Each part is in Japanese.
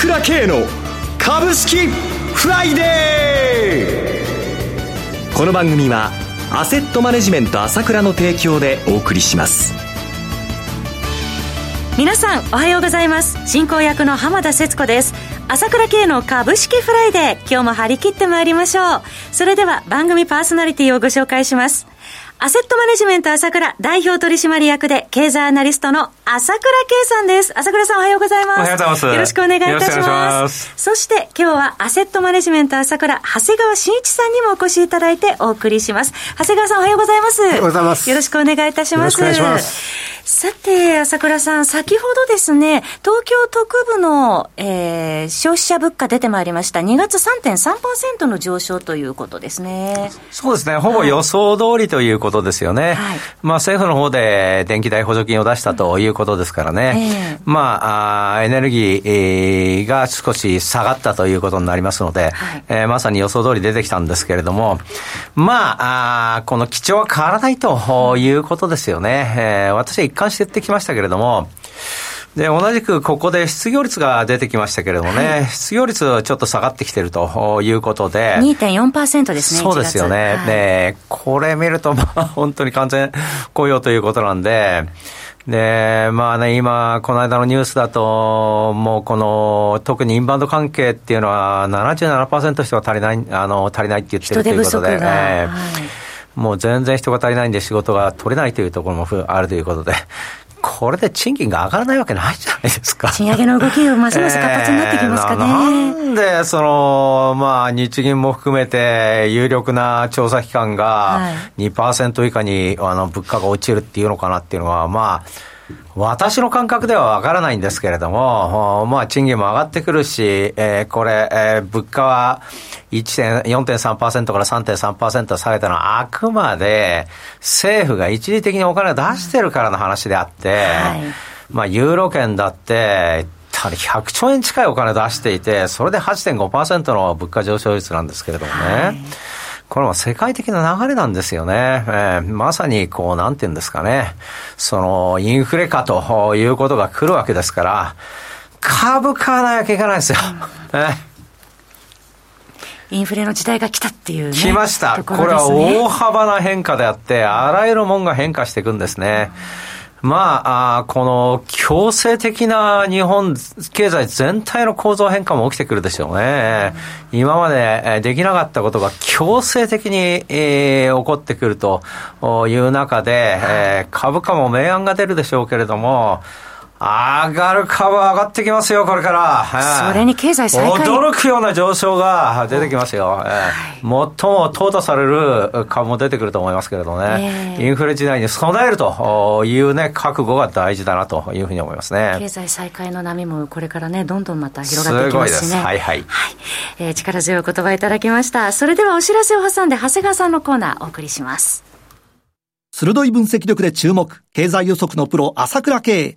倉慶の株式フライデー。この番組はアセットマネジメント朝倉の提供でお送りします。皆さんおはようございます。進行役の浜田節子です。朝倉慶の株式フライデー今日も張り切ってまいりましょう。それでは番組パーソナリティをご紹介します。アセットマネジメント朝倉代表取締役で経済アナリストの朝倉慶さんです。朝倉さんおはようございます。おはようございます。よろしくお願いいたします。そして今日はアセットマネジメント朝倉長谷川慎一さんにもお越しいただいてお送りします。長谷川さんおはようございます。おはようございます。よろしくお願いいたします。よろしくお願いします。さて、朝倉さん、先ほどですね、東京特部の、えー、消費者物価出てまいりました。2月3.3%の上昇ということですね。そうですね。ほぼ予想通りということですよね。はい、まあ、政府の方で電気代補助金を出したということですからね。えー、まああ、エネルギーが少し下がったということになりますので、はい、えー、まさに予想通り出てきたんですけれども、まあ、あこの基調は変わらないということですよね。えー、私は貫してってきましたけれども、で、同じくここで失業率が出てきましたけれどもね、はい、失業率ちょっと下がってきてるということで。2.4%ですね。そうですよね。はい、で、これ見ると、まあ、本当に完全雇用ということなんで、で、まあね、今、この間のニュースだと、もうこの、特にインバウンド関係っていうのは77%人が足りない、あの、足りないって言ってるということで、ね、はいもう全然人が足りないんで仕事が取れないというところもあるということで、これで賃金が上がらないわけないじゃないですか。賃上げの動きがますます活発になってきますかね。えー、なんで、その、まあ、日銀も含めて、有力な調査機関が2%以下に、あの、物価が落ちるっていうのかなっていうのは、まあ、私の感覚ではわからないんですけれども、まあ、賃金も上がってくるし、えー、これ、えー、物価は4.3%から3.3%下げたのはあくまで政府が一時的にお金を出してるからの話であって、はい、まあ、ユーロ圏だって、100兆円近いお金出していて、それで8.5%の物価上昇率なんですけれどもね。はいこれは世界的な流れなんですよね。えー、まさにこう、なんて言うんですかね。その、インフレかということが来るわけですから、株買わなきゃいけないですよ。インフレの時代が来たっていう、ね、来ました。これは大幅な変化であって、あらゆるもんが変化していくんですね。うんまあ、この強制的な日本経済全体の構造変化も起きてくるでしょうね。今までできなかったことが強制的に、えー、起こってくるという中で、えー、株価も明暗が出るでしょうけれども、上がる株上がってきますよ、これから。それに経済再開。驚くような上昇が出てきますよ。はい、最も淘汰される株も出てくると思いますけれどね。えー、インフレ時代に備えるというね、覚悟が大事だなというふうに思いますね。経済再開の波もこれからね、どんどんまた広がっていきますしね。すごいです。はいはい。はい、えー、力強い言葉いただきました。それではお知らせを挟んで、長谷川さんのコーナーお送りします。鋭い分析力で注目、経済予測のプロ、朝倉慶。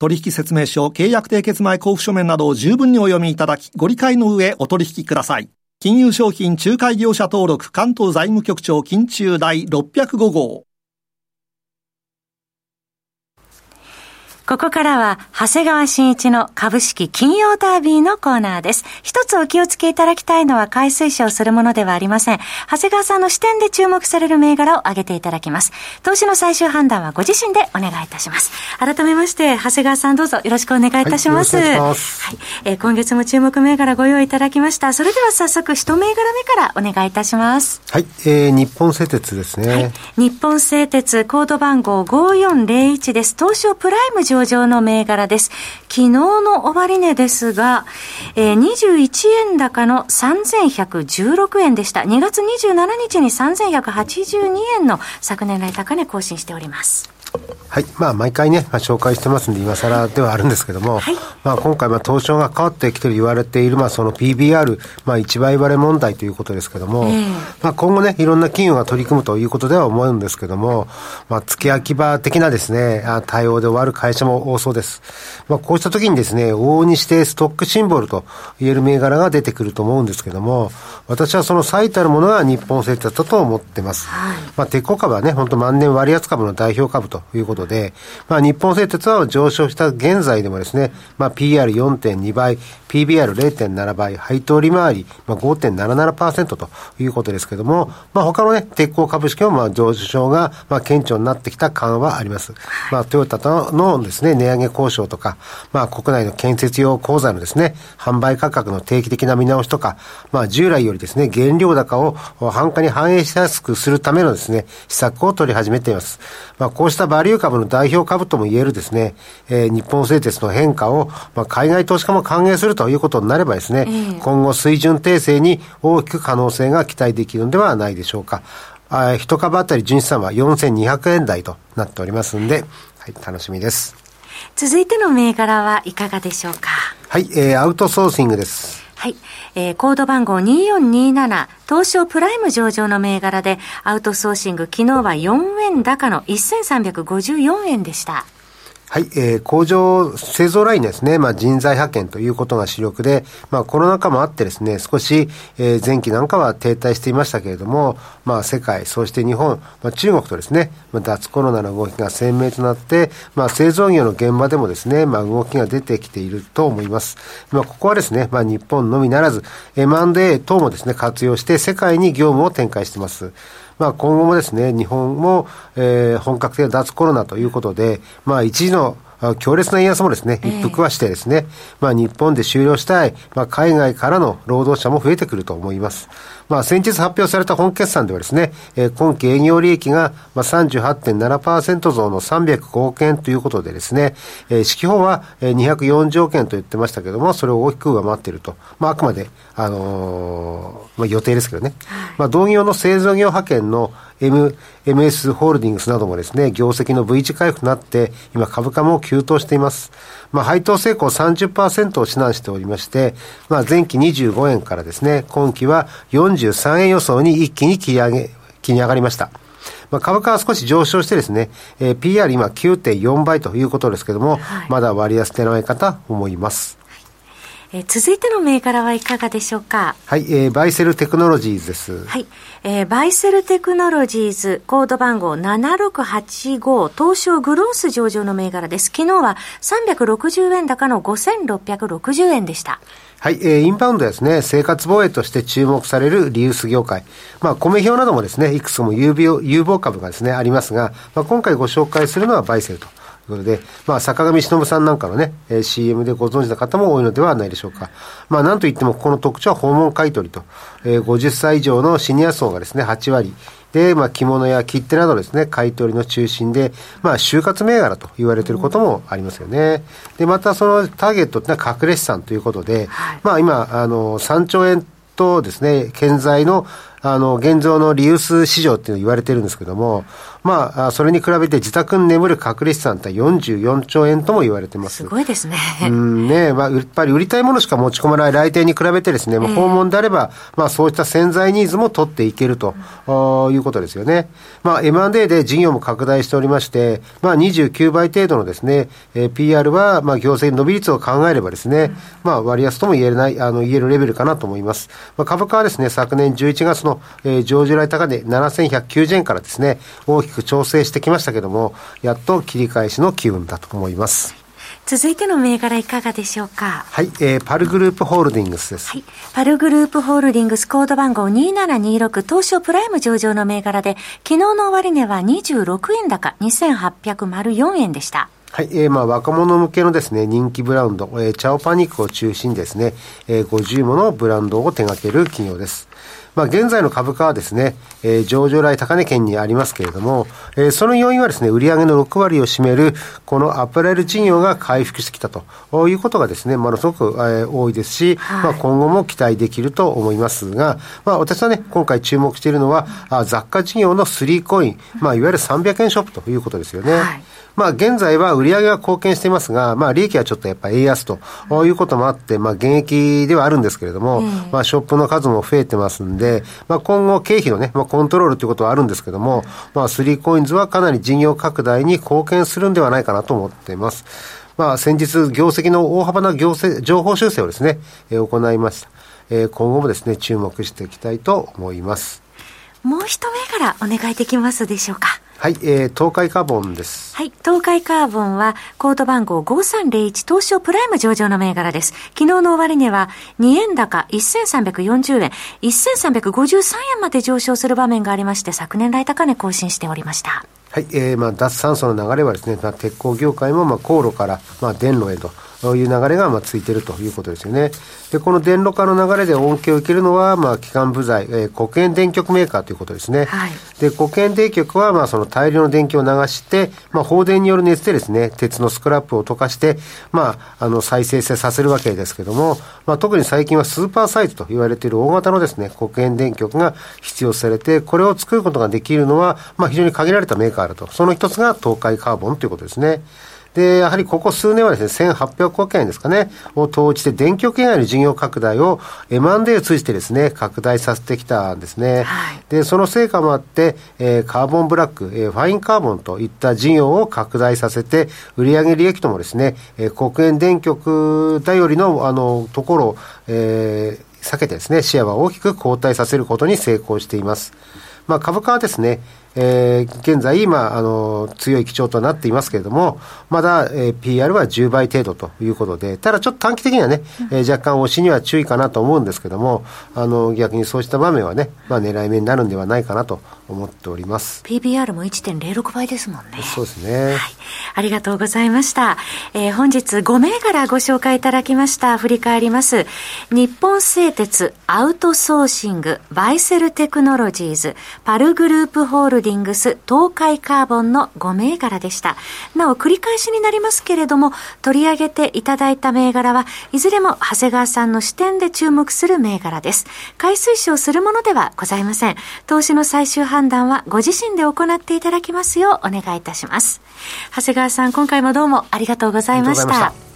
取引説明書、契約締結前交付書面などを十分にお読みいただき、ご理解の上お取引ください。金融商品仲介業者登録関東財務局長金中第605号。ここからは、長谷川新一の株式金曜ダービーのコーナーです。一つお気をつけいただきたいのは、買い推奨するものではありません。長谷川さんの視点で注目される銘柄を挙げていただきます。投資の最終判断はご自身でお願いいたします。改めまして、長谷川さんどうぞよろしくお願いいたします。はい、はい、えー、今月も注目銘柄ご用意いただきました。それでは早速、一銘柄目からお願いいたします。はい、えー、日本製鉄ですね。はい、日本製鉄、コード番号5401です。東証プライム上上の銘柄です。昨日の終値ですが、えー、21円高の3116円でした。2月27日に3182円の昨年来高値更新しております。はい。まあ、毎回ね、まあ、紹介してますんで、今更ではあるんですけども、はい、まあ、今回、まあ、東証が変わってきてる言われている、まあ、その PBR、まあ、1倍割れ問題ということですけども、えー、まあ、今後ね、いろんな企業が取り組むということでは思うんですけども、まあ、付け焼き場的なですね、対応で終わる会社も多そうです。まあ、こうした時にですね、往々にしてストックシンボルと言える銘柄が出てくると思うんですけども、私はその最たるものが日本製鉄だと思ってます。はい、まあ、鉄鋼株はね、本当万年割安株の代表株ということで、まあ、日本製鉄は上昇した現在でもですね、まあ、PR4.2 倍、PBR0.7 倍、配当利回り、まあ、5.77%ということですけれども、まあ、他のね、鉄鋼株式もまあ上昇がまあ顕著になってきた感はあります。まあ、トヨタとのですね、値上げ交渉とか、まあ、国内の建設用鋼材のですね、販売価格の定期的な見直しとか、まあ、従来よりですね、原料高を販価に反映しやすくするためのですね、施策を取り始めています。まあ、こうしたバリュー株の代表株とも言えるですね、えー、日本製鉄の変化を、まあ、海外投資家も歓迎するということになればですね、えー、今後水準訂正に大きく可能性が期待できるのではないでしょうか。あ一株当たり純資産は4200円台となっておりますんで、はい、楽しみです。続いての銘柄はいかがでしょうか？はい、えー、アウトソーシングです。はい。えー、コード番号2427、東証プライム上場の銘柄で、アウトソーシング、昨日は4円高の1354円でした。はい、えー、工場、製造ラインですね、まあ、人材派遣ということが主力で、まあ、コロナ禍もあってですね、少し、えー、前期なんかは停滞していましたけれども、まあ、世界、そして日本、まあ、中国とですね、まあ、脱コロナの動きが鮮明となって、まあ、製造業の現場でもですね、まあ、動きが出てきていると思います。まあ、ここはですね、まあ、日本のみならず、M&A 等もですね、活用して世界に業務を展開しています。まあ、今後もですね、日本も、えー、本格的な脱コロナということで、まあ、一時の強烈な円安もですね、一服はしてですね、えー、まあ日本で終了したい、まあ海外からの労働者も増えてくると思います。まあ先日発表された本決算ではですね、えー、今期営業利益がまあ38.7%増の305億円ということでですね、えー、指揮法は240億円と言ってましたけども、それを大きく上回っていると。まああくまで、あのー、まあ予定ですけどね。まあ同業の製造業派遣の M、MS ホールディングスなどもですね、業績の V 字回復となって、今株価も急騰しています。まあ、配当成功30%を指南しておりまして、まあ、前期25円からですね、今期は43円予想に一気に切り上げ、切り上がりました。まあ、株価は少し上昇してですね、えー、PR 今9.4倍ということですけれども、はい、まだ割安でないかと思います。えー、続いての銘柄はいかがでしょうか？はい、えー、バイセルテクノロジーズです。はい。えー、バイセルテクノロジーズ、コード番号7685、東証グロース上場の銘柄です。昨日は360円高の5660円でした。はい、えー、インバウンドですね、生活防衛として注目されるリユース業界。まあ、コメ兵などもですね、いくつも有望有望株がですね、ありますが、まあ、今回ご紹介するのはバイセルと。ということで、まあ、坂上忍さんなんかのね、えー、CM でご存知の方も多いのではないでしょうか。まあ、なんといっても、ここの特徴は訪問買取と、えー、50歳以上のシニア層がですね、8割、で、まあ、着物や切手などですね、買い取りの中心で、まあ、就活銘柄と言われていることもありますよね。で、またそのターゲットってのは隠れ資産ということで、はい、まあ、今、あの、3兆円とですね、健在のあの、現状のリユース市場っていうの言われてるんですけども、まあ、それに比べて自宅に眠る隠れ資産って44兆円とも言われてます。すごいですね。うんね、まあ、やっぱり売りたいものしか持ち込まない来店に比べてですね、まあ、訪問であれば、まあ、そうした潜在ニーズも取っていけると、うん、いうことですよね。まあ、M&A で事業も拡大しておりまして、まあ、29倍程度のですね、えー、PR は、まあ、業績伸び率を考えればですね、うん、まあ、割安とも言えない、あの、言えるレベルかなと思います。まあ、株価はですね、昨年11月の、えー、上場来高値7190円からですね、大きく調整してきましたけども、やっと切り返しの機運だと思います。続いての銘柄いかがでしょうかはい、えー、パルグループホールディングスです。はい。パルグループホールディングスコード番号2726東証プライム上場の銘柄で、昨日の終値は26円高2804円でした。はい、えー、まあ若者向けのですね、人気ブランド、えー、チャオパニックを中心にですね、えー、50ものブランドを手掛ける企業です。まあ、現在の株価はですね、えー、上場来高値圏にありますけれども、えー、その要因はですね、売上の6割を占める、このアパレル事業が回復してきたということがですね、ものすごく、えー、多いですし、はい、まあ、今後も期待できると思いますが、まあ、私はね、今回注目しているのは、あ雑貨事業のスリーコイン、まあ、いわゆる300円ショップということですよね。はいまあ、現在は売上は貢献していますが、まあ、利益はちょっとやっぱり円安ということもあって、まあ、現役ではあるんですけれども、まあ、ショップの数も増えてますんで、まあ、今後、経費のね、まあ、コントロールということはあるんですけども、まあ、スリーコインズはかなり事業拡大に貢献するんではないかなと思っています。まあ、先日、業績の大幅な業績、情報修正をですね、えー、行いました。えー、今後もですね、注目していきたいと思います。もう一銘柄お願いできますでしょうか？はい、えー、東海カーボンです。はい、東海カーボンは、コード番号5301東証プライム上場の銘柄です。昨日の終値は、2円高1340円、1353円まで上昇する場面がありまして、昨年来高値更新しておりました。はい、えー、まあ、脱酸素の流れはですね、まあ、鉄鋼業界も、まあ、航路から、まあ、電路へと。いう流れがまあついているということですよね。で、この電路化の流れで恩恵を受けるのは、まあ、基幹部材、えー、黒煙電極メーカーということですね。はい、で、黒煙電極は、まあ、その大量の電気を流して、まあ、放電による熱でですね、鉄のスクラップを溶かして、まあ、あの、再生成させるわけですけども、まあ、特に最近はスーパーサイズと言われている大型のですね、黒煙電極が必要されて、これを作ることができるのは、まあ、非常に限られたメーカーだと。その一つが東海カーボンということですね。で、やはりここ数年はですね、1800億円ですかね、を投じて電極以外の事業拡大を M&A を通じてですね、拡大させてきたんですね。はい、で、その成果もあって、えー、カーボンブラック、えー、ファインカーボンといった事業を拡大させて、売上利益ともですね、えー、国営電極頼りの、あの、ところを、えー、避けてですね、シェアは大きく後退させることに成功しています。まあ、株価はですね、えー、現在、今、あの、強い基調となっていますけれども、まだ、えー、PR は10倍程度ということで、ただちょっと短期的にはね、えー、若干押しには注意かなと思うんですけども、あの、逆にそうした場面はね、まあ、狙い目になるんではないかなと思っております。PBR も1.06倍ですもんね。そうですね。はい。ありがとうございました。えー、本日5銘柄ご紹介いただきました。振り返ります。日本製鉄、アウトソーシング、バイセルテクノロジーズ、パルグループホールディディングス東海カーボンの5銘柄でした。なお、繰り返しになりますけれども、取り上げていただいた銘柄はいずれも長谷川さんの視点で注目する銘柄です。買い推奨するものではございません。投資の最終判断はご自身で行っていただきますようお願いいたします。長谷川さん、今回もどうもありがとうございました。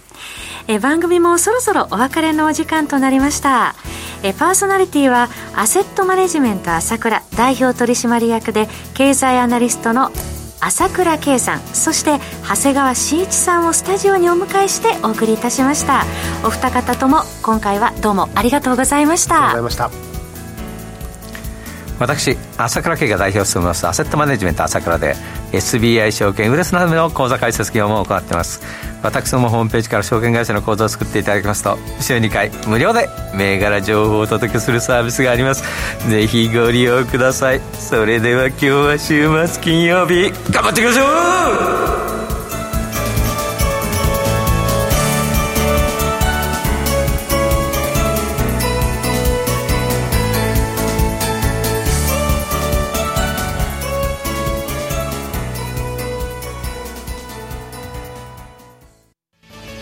え番組もそろそろお別れのお時間となりました。えパーソナリティはアセットマネジメント朝倉代表取締役で経済アナリストの朝倉圭さん。そして長谷川慎一さんをスタジオにお迎えしてお送りいたしました。お二方とも今回はどうもありがとうございました。ありがとうございました。私朝倉慶が代表を務めますアセットマネジメント朝倉で SBI 証券ウレスなどの口座開設業も行ってます。私どもホームページから証券会社の口座を作っていただきますと週2回無料で銘柄情報をお届けするサービスがあります。ぜひご利用ください。それでは今日は週末金曜日頑張っていきましょう!